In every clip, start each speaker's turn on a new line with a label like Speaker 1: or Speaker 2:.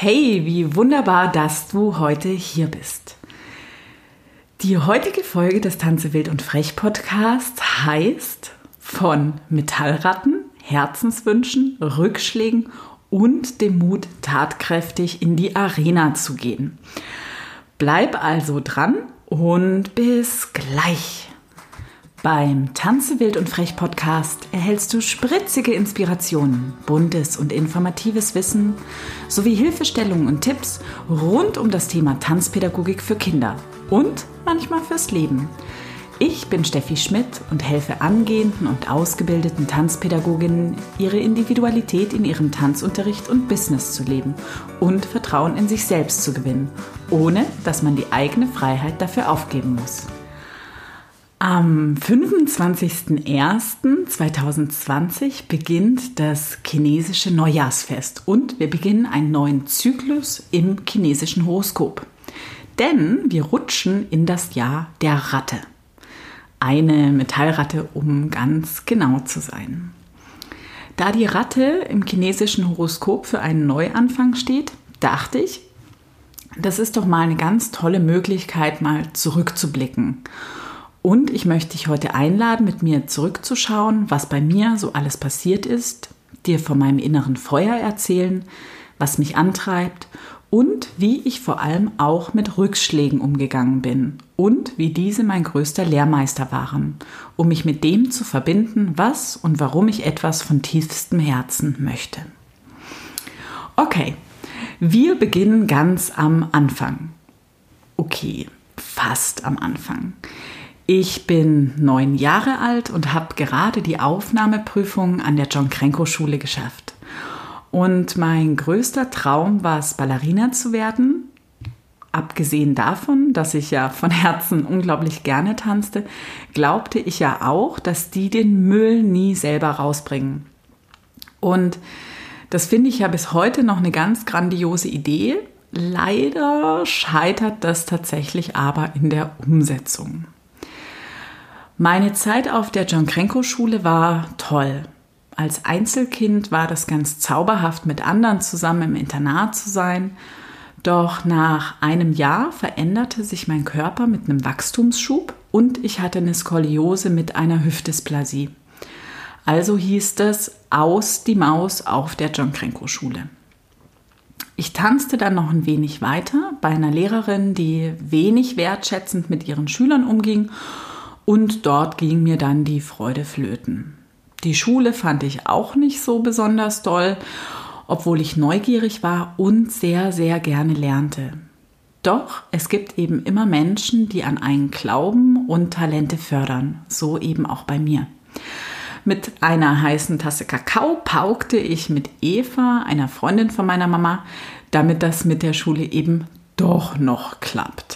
Speaker 1: Hey, wie wunderbar, dass du heute hier bist. Die heutige Folge des Tanze wild und frech Podcasts heißt von Metallratten, Herzenswünschen, Rückschlägen und dem Mut, tatkräftig in die Arena zu gehen. Bleib also dran und bis gleich. Beim Tanze wild und frech Podcast erhältst du spritzige Inspirationen, buntes und informatives Wissen sowie Hilfestellungen und Tipps rund um das Thema Tanzpädagogik für Kinder und manchmal fürs Leben. Ich bin Steffi Schmidt und helfe angehenden und ausgebildeten Tanzpädagoginnen, ihre Individualität in ihrem Tanzunterricht und Business zu leben und Vertrauen in sich selbst zu gewinnen, ohne dass man die eigene Freiheit dafür aufgeben muss. Am 25.01.2020 beginnt das chinesische Neujahrsfest und wir beginnen einen neuen Zyklus im chinesischen Horoskop. Denn wir rutschen in das Jahr der Ratte. Eine Metallratte, um ganz genau zu sein. Da die Ratte im chinesischen Horoskop für einen Neuanfang steht, dachte ich, das ist doch mal eine ganz tolle Möglichkeit, mal zurückzublicken und ich möchte dich heute einladen, mit mir zurückzuschauen, was bei mir so alles passiert ist, dir von meinem inneren Feuer erzählen, was mich antreibt und wie ich vor allem auch mit Rückschlägen umgegangen bin und wie diese mein größter Lehrmeister waren, um mich mit dem zu verbinden, was und warum ich etwas von tiefstem Herzen möchte. Okay, wir beginnen ganz am Anfang. Okay, fast am Anfang. Ich bin neun Jahre alt und habe gerade die Aufnahmeprüfung an der John Krenko Schule geschafft. Und mein größter Traum war es, Ballerina zu werden. Abgesehen davon, dass ich ja von Herzen unglaublich gerne tanzte, glaubte ich ja auch, dass die den Müll nie selber rausbringen. Und das finde ich ja bis heute noch eine ganz grandiose Idee. Leider scheitert das tatsächlich aber in der Umsetzung. Meine Zeit auf der John Krenko Schule war toll. Als Einzelkind war das ganz zauberhaft, mit anderen zusammen im Internat zu sein. Doch nach einem Jahr veränderte sich mein Körper mit einem Wachstumsschub und ich hatte eine Skoliose mit einer Hüftdysplasie. Also hieß es aus die Maus auf der John Krenko Schule. Ich tanzte dann noch ein wenig weiter bei einer Lehrerin, die wenig wertschätzend mit ihren Schülern umging und dort ging mir dann die Freude flöten. Die Schule fand ich auch nicht so besonders toll, obwohl ich neugierig war und sehr, sehr gerne lernte. Doch es gibt eben immer Menschen, die an einen glauben und Talente fördern, so eben auch bei mir. Mit einer heißen Tasse Kakao paukte ich mit Eva, einer Freundin von meiner Mama, damit das mit der Schule eben doch noch klappt.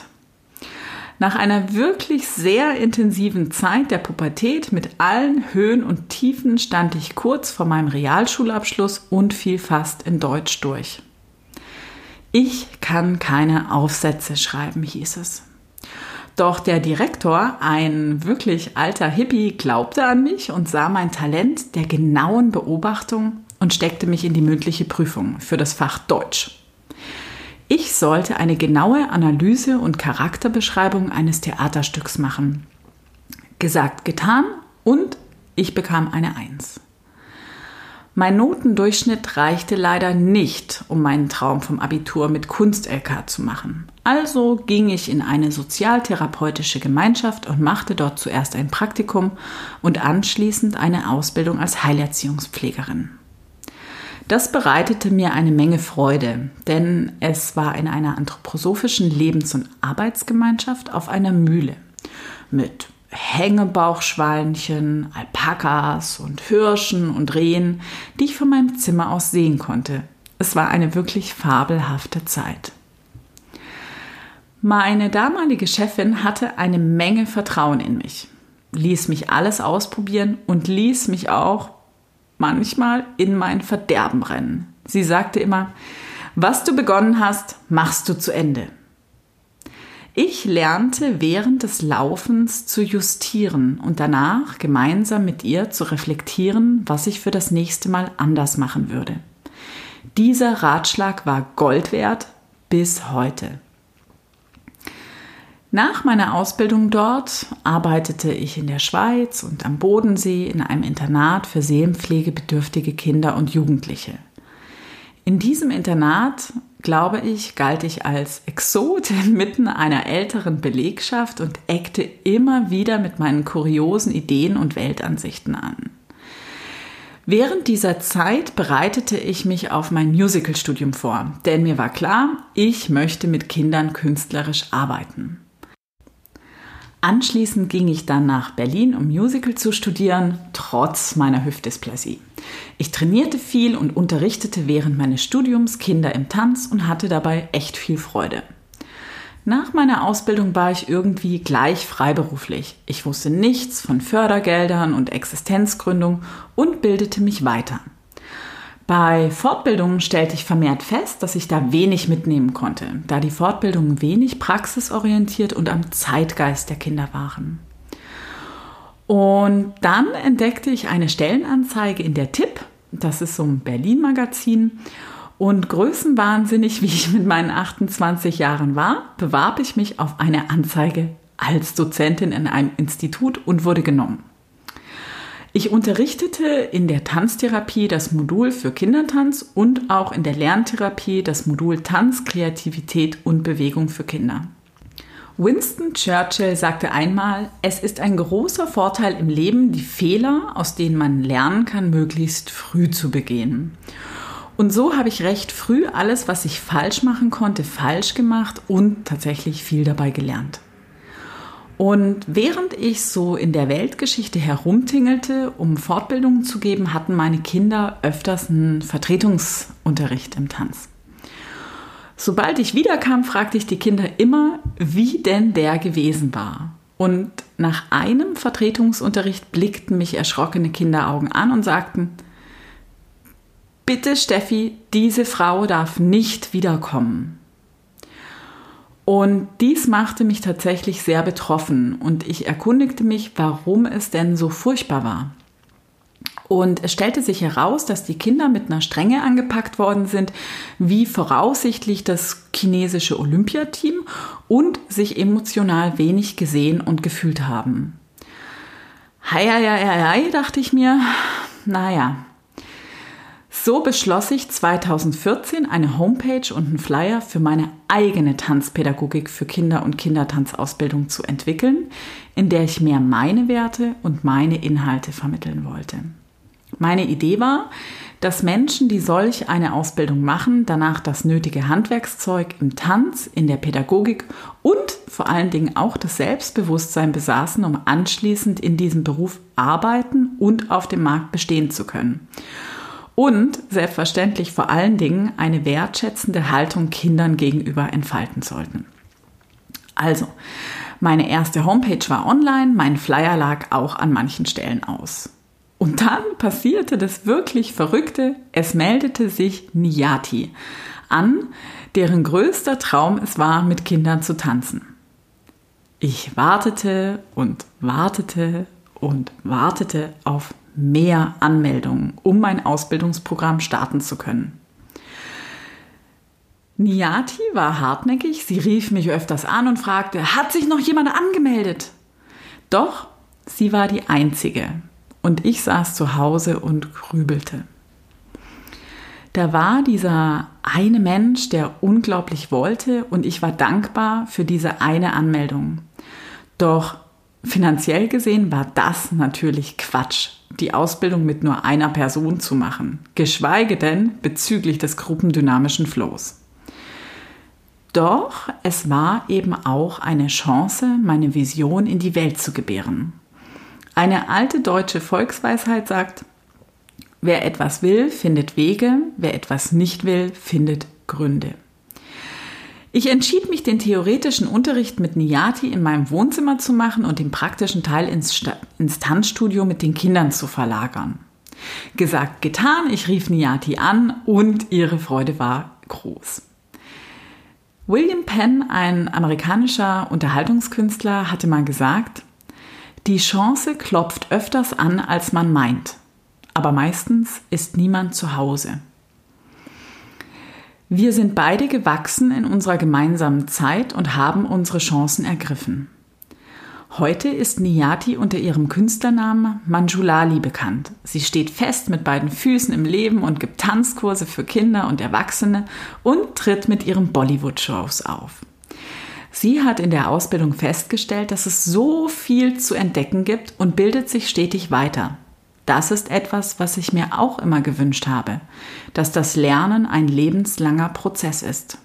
Speaker 1: Nach einer wirklich sehr intensiven Zeit der Pubertät mit allen Höhen und Tiefen stand ich kurz vor meinem Realschulabschluss und fiel fast in Deutsch durch. Ich kann keine Aufsätze schreiben, hieß es. Doch der Direktor, ein wirklich alter Hippie, glaubte an mich und sah mein Talent der genauen Beobachtung und steckte mich in die mündliche Prüfung für das Fach Deutsch. Ich sollte eine genaue Analyse und Charakterbeschreibung eines Theaterstücks machen. Gesagt, getan und ich bekam eine Eins. Mein Notendurchschnitt reichte leider nicht, um meinen Traum vom Abitur mit Kunst-LK zu machen. Also ging ich in eine sozialtherapeutische Gemeinschaft und machte dort zuerst ein Praktikum und anschließend eine Ausbildung als Heilerziehungspflegerin. Das bereitete mir eine Menge Freude, denn es war in einer anthroposophischen Lebens- und Arbeitsgemeinschaft auf einer Mühle mit Hängebauchschweinchen, Alpakas und Hirschen und Rehen, die ich von meinem Zimmer aus sehen konnte. Es war eine wirklich fabelhafte Zeit. Meine damalige Chefin hatte eine Menge Vertrauen in mich, ließ mich alles ausprobieren und ließ mich auch manchmal in mein Verderben rennen. Sie sagte immer, was du begonnen hast, machst du zu Ende. Ich lernte während des Laufens zu justieren und danach gemeinsam mit ihr zu reflektieren, was ich für das nächste Mal anders machen würde. Dieser Ratschlag war Gold wert bis heute. Nach meiner Ausbildung dort arbeitete ich in der Schweiz und am Bodensee in einem Internat für seelenpflegebedürftige Kinder und Jugendliche. In diesem Internat, glaube ich, galt ich als Exot inmitten einer älteren Belegschaft und eckte immer wieder mit meinen kuriosen Ideen und Weltansichten an. Während dieser Zeit bereitete ich mich auf mein Musicalstudium vor, denn mir war klar, ich möchte mit Kindern künstlerisch arbeiten. Anschließend ging ich dann nach Berlin, um Musical zu studieren, trotz meiner Hüftdysplasie. Ich trainierte viel und unterrichtete während meines Studiums Kinder im Tanz und hatte dabei echt viel Freude. Nach meiner Ausbildung war ich irgendwie gleich freiberuflich. Ich wusste nichts von Fördergeldern und Existenzgründung und bildete mich weiter. Bei Fortbildungen stellte ich vermehrt fest, dass ich da wenig mitnehmen konnte, da die Fortbildungen wenig praxisorientiert und am Zeitgeist der Kinder waren. Und dann entdeckte ich eine Stellenanzeige in der Tipp, das ist so ein Berlin-Magazin, und größenwahnsinnig, wie ich mit meinen 28 Jahren war, bewarb ich mich auf eine Anzeige als Dozentin in einem Institut und wurde genommen. Ich unterrichtete in der Tanztherapie das Modul für Kindertanz und auch in der Lerntherapie das Modul Tanz, Kreativität und Bewegung für Kinder. Winston Churchill sagte einmal, es ist ein großer Vorteil im Leben, die Fehler, aus denen man lernen kann, möglichst früh zu begehen. Und so habe ich recht früh alles, was ich falsch machen konnte, falsch gemacht und tatsächlich viel dabei gelernt. Und während ich so in der Weltgeschichte herumtingelte, um Fortbildungen zu geben, hatten meine Kinder öfters einen Vertretungsunterricht im Tanz. Sobald ich wiederkam, fragte ich die Kinder immer, wie denn der gewesen war. Und nach einem Vertretungsunterricht blickten mich erschrockene Kinderaugen an und sagten, Bitte Steffi, diese Frau darf nicht wiederkommen. Und dies machte mich tatsächlich sehr betroffen und ich erkundigte mich, warum es denn so furchtbar war. Und es stellte sich heraus, dass die Kinder mit einer Strenge angepackt worden sind, wie voraussichtlich das chinesische Olympiateam und sich emotional wenig gesehen und gefühlt haben. Hei, hei, hei, hei, dachte ich mir, naja, so beschloss ich 2014 eine Homepage und einen Flyer für meine eigene Tanzpädagogik für Kinder- und Kindertanzausbildung zu entwickeln, in der ich mehr meine Werte und meine Inhalte vermitteln wollte. Meine Idee war, dass Menschen, die solch eine Ausbildung machen, danach das nötige Handwerkszeug im Tanz, in der Pädagogik und vor allen Dingen auch das Selbstbewusstsein besaßen, um anschließend in diesem Beruf arbeiten und auf dem Markt bestehen zu können und selbstverständlich vor allen Dingen eine wertschätzende Haltung Kindern gegenüber entfalten sollten. Also, meine erste Homepage war online, mein Flyer lag auch an manchen Stellen aus. Und dann passierte das wirklich Verrückte, es meldete sich Niyati an, deren größter Traum es war, mit Kindern zu tanzen. Ich wartete und wartete und wartete auf mehr Anmeldungen, um mein Ausbildungsprogramm starten zu können. Niati war hartnäckig, sie rief mich öfters an und fragte, hat sich noch jemand angemeldet? Doch, sie war die Einzige und ich saß zu Hause und grübelte. Da war dieser eine Mensch, der unglaublich wollte und ich war dankbar für diese eine Anmeldung. Doch finanziell gesehen war das natürlich Quatsch die Ausbildung mit nur einer Person zu machen, geschweige denn bezüglich des gruppendynamischen Flows. Doch es war eben auch eine Chance, meine Vision in die Welt zu gebären. Eine alte deutsche Volksweisheit sagt, wer etwas will, findet Wege, wer etwas nicht will, findet Gründe. Ich entschied mich, den theoretischen Unterricht mit Niati in meinem Wohnzimmer zu machen und den praktischen Teil ins, ins Tanzstudio mit den Kindern zu verlagern. Gesagt, getan, ich rief Niati an und ihre Freude war groß. William Penn, ein amerikanischer Unterhaltungskünstler, hatte mal gesagt, die Chance klopft öfters an, als man meint, aber meistens ist niemand zu Hause. Wir sind beide gewachsen in unserer gemeinsamen Zeit und haben unsere Chancen ergriffen. Heute ist Niyati unter ihrem Künstlernamen Manjulali bekannt. Sie steht fest mit beiden Füßen im Leben und gibt Tanzkurse für Kinder und Erwachsene und tritt mit ihren Bollywood-Shows auf. Sie hat in der Ausbildung festgestellt, dass es so viel zu entdecken gibt und bildet sich stetig weiter. Das ist etwas, was ich mir auch immer gewünscht habe, dass das Lernen ein lebenslanger Prozess ist.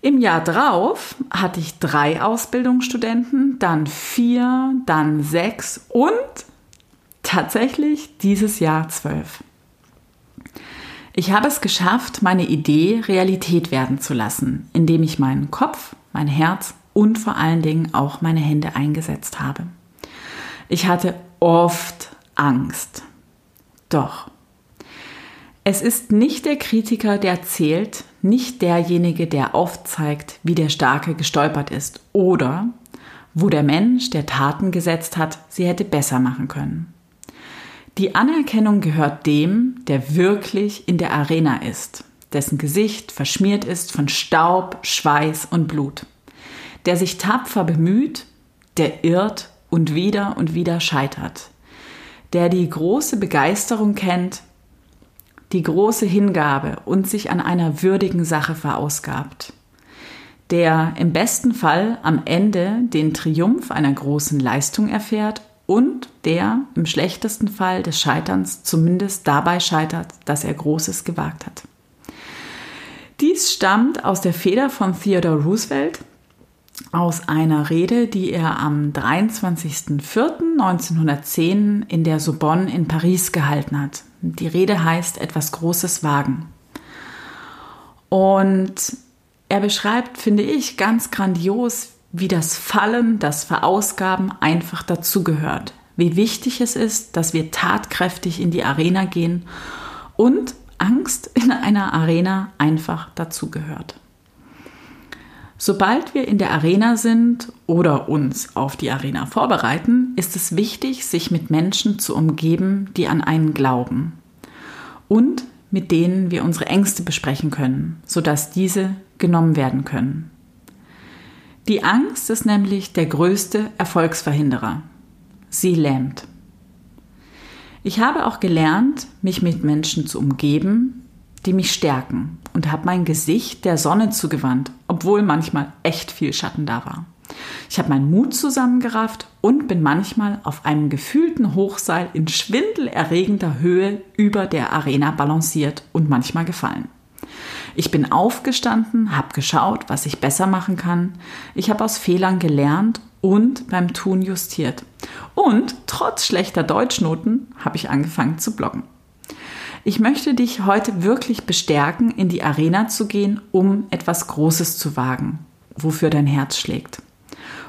Speaker 1: Im Jahr drauf hatte ich drei Ausbildungsstudenten, dann vier, dann sechs und tatsächlich dieses Jahr zwölf. Ich habe es geschafft, meine Idee Realität werden zu lassen, indem ich meinen Kopf, mein Herz und vor allen Dingen auch meine Hände eingesetzt habe. Ich hatte oft Angst. Doch es ist nicht der Kritiker, der zählt, nicht derjenige, der aufzeigt, wie der Starke gestolpert ist oder wo der Mensch, der Taten gesetzt hat, sie hätte besser machen können. Die Anerkennung gehört dem, der wirklich in der Arena ist, dessen Gesicht verschmiert ist von Staub, Schweiß und Blut, der sich tapfer bemüht, der irrt und wieder und wieder scheitert, der die große Begeisterung kennt, die große Hingabe und sich an einer würdigen Sache verausgabt, der im besten Fall am Ende den Triumph einer großen Leistung erfährt und der im schlechtesten Fall des Scheiterns zumindest dabei scheitert, dass er Großes gewagt hat. Dies stammt aus der Feder von Theodore Roosevelt, aus einer Rede, die er am 23.04.1910 in der Sorbonne in Paris gehalten hat. Die Rede heißt etwas Großes wagen. Und er beschreibt, finde ich, ganz grandios, wie das Fallen, das Verausgaben einfach dazugehört. Wie wichtig es ist, dass wir tatkräftig in die Arena gehen und Angst in einer Arena einfach dazugehört. Sobald wir in der Arena sind oder uns auf die Arena vorbereiten, ist es wichtig, sich mit Menschen zu umgeben, die an einen glauben und mit denen wir unsere Ängste besprechen können, sodass diese genommen werden können. Die Angst ist nämlich der größte Erfolgsverhinderer. Sie lähmt. Ich habe auch gelernt, mich mit Menschen zu umgeben, die mich stärken und habe mein Gesicht der Sonne zugewandt, obwohl manchmal echt viel Schatten da war. Ich habe meinen Mut zusammengerafft und bin manchmal auf einem gefühlten Hochseil in schwindelerregender Höhe über der Arena balanciert und manchmal gefallen. Ich bin aufgestanden, habe geschaut, was ich besser machen kann. Ich habe aus Fehlern gelernt und beim Tun justiert. Und trotz schlechter Deutschnoten habe ich angefangen zu bloggen. Ich möchte dich heute wirklich bestärken, in die Arena zu gehen, um etwas Großes zu wagen, wofür dein Herz schlägt.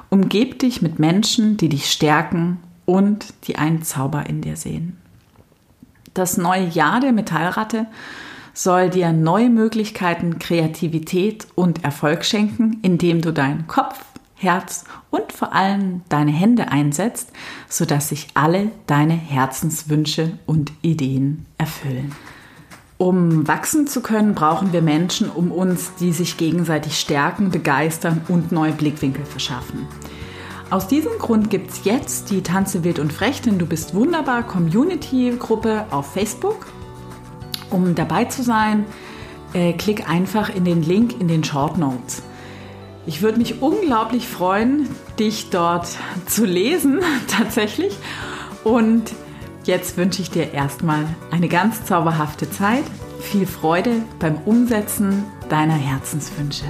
Speaker 1: Umgeb dich mit Menschen, die dich stärken und die einen Zauber in dir sehen. Das neue Jahr der Metallratte soll dir neue Möglichkeiten, Kreativität und Erfolg schenken, indem du deinen Kopf, Herz und vor allem deine Hände einsetzt, sodass sich alle deine Herzenswünsche und Ideen erfüllen. Um wachsen zu können, brauchen wir Menschen um uns, die sich gegenseitig stärken, begeistern und neue Blickwinkel verschaffen. Aus diesem Grund gibt es jetzt die Tanze wild und frech, denn du bist wunderbar Community-Gruppe auf Facebook. Um dabei zu sein, äh, klick einfach in den Link in den Short Notes. Ich würde mich unglaublich freuen, dich dort zu lesen, tatsächlich. Und jetzt wünsche ich dir erstmal eine ganz zauberhafte Zeit. Viel Freude beim Umsetzen deiner Herzenswünsche.